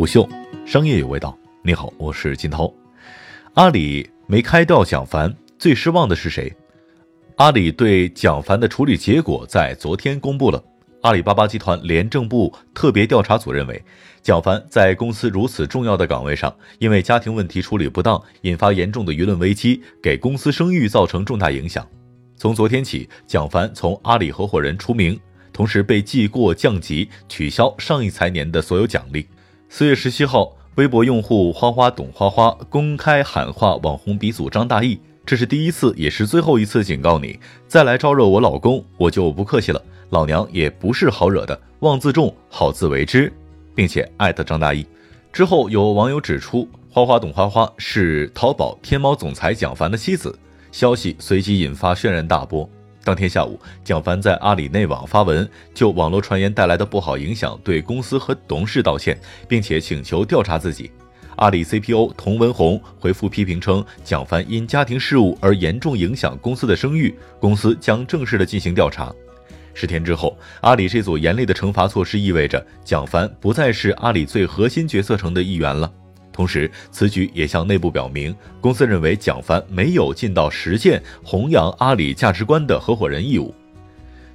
虎嗅，商业有味道。你好，我是金涛。阿里没开掉蒋凡，最失望的是谁？阿里对蒋凡的处理结果在昨天公布了。阿里巴巴集团廉政部特别调查组认为，蒋凡在公司如此重要的岗位上，因为家庭问题处理不当，引发严重的舆论危机，给公司声誉造成重大影响。从昨天起，蒋凡从阿里合伙人除名，同时被记过降级，取消上一财年的所有奖励。四月十七号，微博用户花花懂花花公开喊话网红鼻祖张大奕：“这是第一次，也是最后一次警告你，再来招惹我老公，我就不客气了。”老娘也不是好惹的，望自重，好自为之，并且艾特张大奕。之后有网友指出，花花懂花花是淘宝天猫总裁蒋凡的妻子，消息随即引发轩然大波。当天下午，蒋凡在阿里内网发文，就网络传言带来的不好影响，对公司和董事道歉，并且请求调查自己。阿里 CPO 童文红回复批评称，蒋凡因家庭事务而严重影响公司的声誉，公司将正式的进行调查。十天之后，阿里这组严厉的惩罚措施意味着蒋凡不再是阿里最核心决策层的一员了。同时，此举也向内部表明，公司认为蒋凡没有尽到实践弘扬阿里价值观的合伙人义务。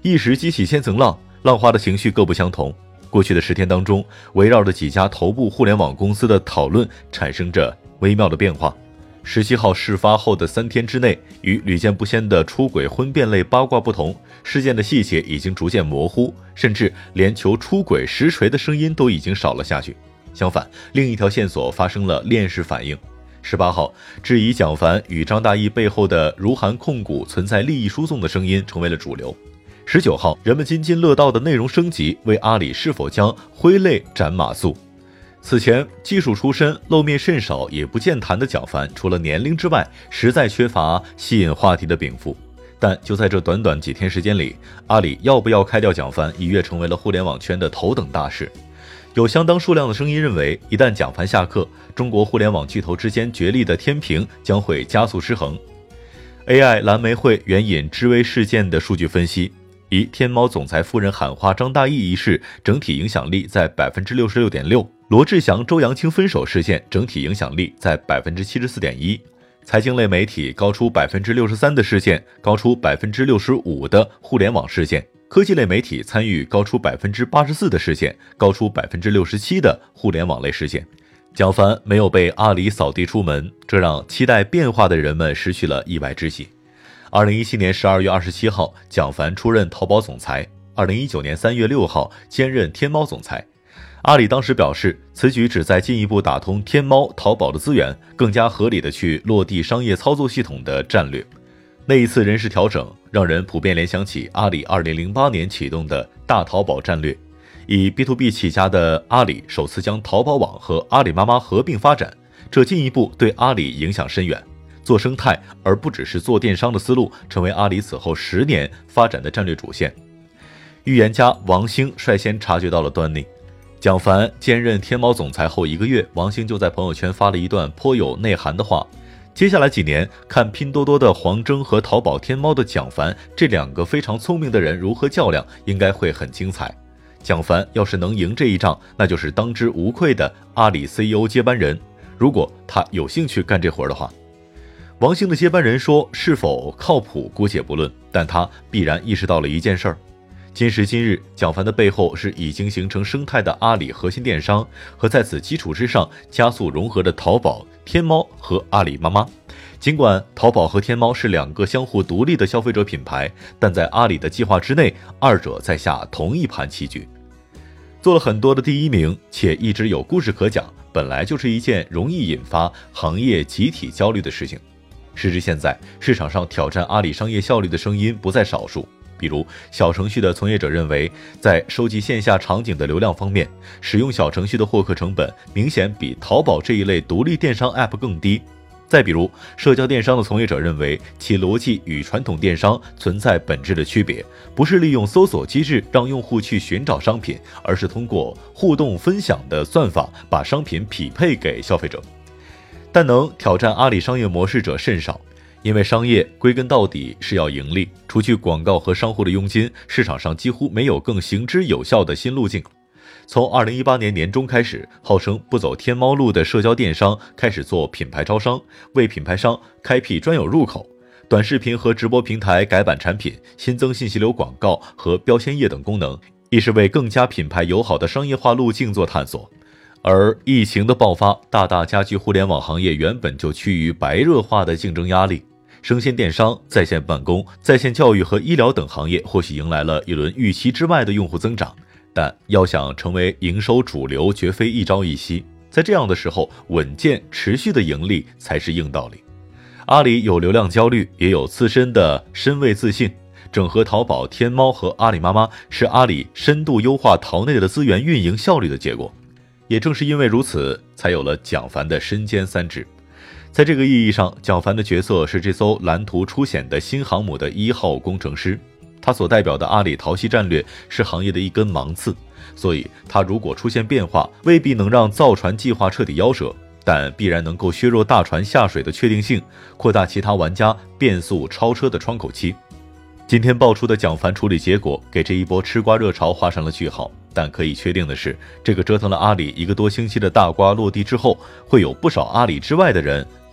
一时激起千层浪，浪花的情绪各不相同。过去的十天当中，围绕着几家头部互联网公司的讨论产生着微妙的变化。十七号事发后的三天之内，与屡见不鲜的出轨婚变类八卦不同，事件的细节已经逐渐模糊，甚至连求出轨实锤的声音都已经少了下去。相反，另一条线索发生了链式反应。十八号，质疑蒋凡与张大奕背后的如涵控股存在利益输送的声音成为了主流。十九号，人们津津乐道的内容升级为阿里是否将挥泪斩马谡。此前技术出身、露面甚少也不健谈的蒋凡，除了年龄之外，实在缺乏吸引话题的禀赋。但就在这短短几天时间里，阿里要不要开掉蒋凡，一跃成为了互联网圈的头等大事。有相当数量的声音认为，一旦蒋凡下课，中国互联网巨头之间角力的天平将会加速失衡。AI 蓝莓会援引知微事件的数据分析。以天猫总裁夫人喊话张大奕一事，整体影响力在百分之六十六点六；罗志祥、周扬青分手事件，整体影响力在百分之七十四点一；财经类媒体高出百分之六十三的事件，高出百分之六十五的互联网事件；科技类媒体参与高出百分之八十四的事件，高出百分之六十七的互联网类事件。蒋凡没有被阿里扫地出门，这让期待变化的人们失去了意外之喜。二零一七年十二月二十七号，蒋凡出任淘宝总裁。二零一九年三月六号，兼任天猫总裁。阿里当时表示，此举旨在进一步打通天猫、淘宝的资源，更加合理的去落地商业操作系统的战略。那一次人事调整，让人普遍联想起阿里二零零八年启动的大淘宝战略。以 B to B 起家的阿里，首次将淘宝网和阿里妈妈合并发展，这进一步对阿里影响深远。做生态，而不只是做电商的思路，成为阿里此后十年发展的战略主线。预言家王兴率先察觉到了端倪。蒋凡兼任天猫总裁后一个月，王兴就在朋友圈发了一段颇有内涵的话：接下来几年，看拼多多的黄峥和淘宝天猫的蒋凡这两个非常聪明的人如何较量，应该会很精彩。蒋凡要是能赢这一仗，那就是当之无愧的阿里 CEO 接班人。如果他有兴趣干这活的话。王兴的接班人说：“是否靠谱，姑且不论，但他必然意识到了一件事儿：今时今日，蒋凡的背后是已经形成生态的阿里核心电商，和在此基础之上加速融合的淘宝、天猫和阿里妈妈。尽管淘宝和天猫是两个相互独立的消费者品牌，但在阿里的计划之内，二者在下同一盘棋局。做了很多的第一名，且一直有故事可讲，本来就是一件容易引发行业集体焦虑的事情。”时至现在，市场上挑战阿里商业效率的声音不在少数。比如，小程序的从业者认为，在收集线下场景的流量方面，使用小程序的获客成本明显比淘宝这一类独立电商 App 更低。再比如，社交电商的从业者认为，其逻辑与传统电商存在本质的区别，不是利用搜索机制让用户去寻找商品，而是通过互动分享的算法把商品匹配给消费者。但能挑战阿里商业模式者甚少，因为商业归根到底是要盈利，除去广告和商户的佣金，市场上几乎没有更行之有效的新路径。从二零一八年年中开始，号称不走天猫路的社交电商开始做品牌招商，为品牌商开辟专有入口。短视频和直播平台改版产品，新增信息流广告和标签页等功能，亦是为更加品牌友好的商业化路径做探索。而疫情的爆发，大大加剧互联网行业原本就趋于白热化的竞争压力。生鲜电商、在线办公、在线教育和医疗等行业或许迎来了一轮预期之外的用户增长。但要想成为营收主流，绝非一朝一夕。在这样的时候，稳健持续的盈利才是硬道理。阿里有流量焦虑，也有自身的身位自信。整合淘宝、天猫和阿里妈妈，是阿里深度优化淘内的资源运营效率的结果。也正是因为如此，才有了蒋凡的身兼三职。在这个意义上，蒋凡的角色是这艘蓝图初显的新航母的一号工程师。他所代表的阿里淘系战略是行业的一根芒刺，所以他如果出现变化，未必能让造船计划彻底夭折，但必然能够削弱大船下水的确定性，扩大其他玩家变速超车的窗口期。今天爆出的蒋凡处理结果，给这一波吃瓜热潮画上了句号。但可以确定的是，这个折腾了阿里一个多星期的大瓜落地之后，会有不少阿里之外的人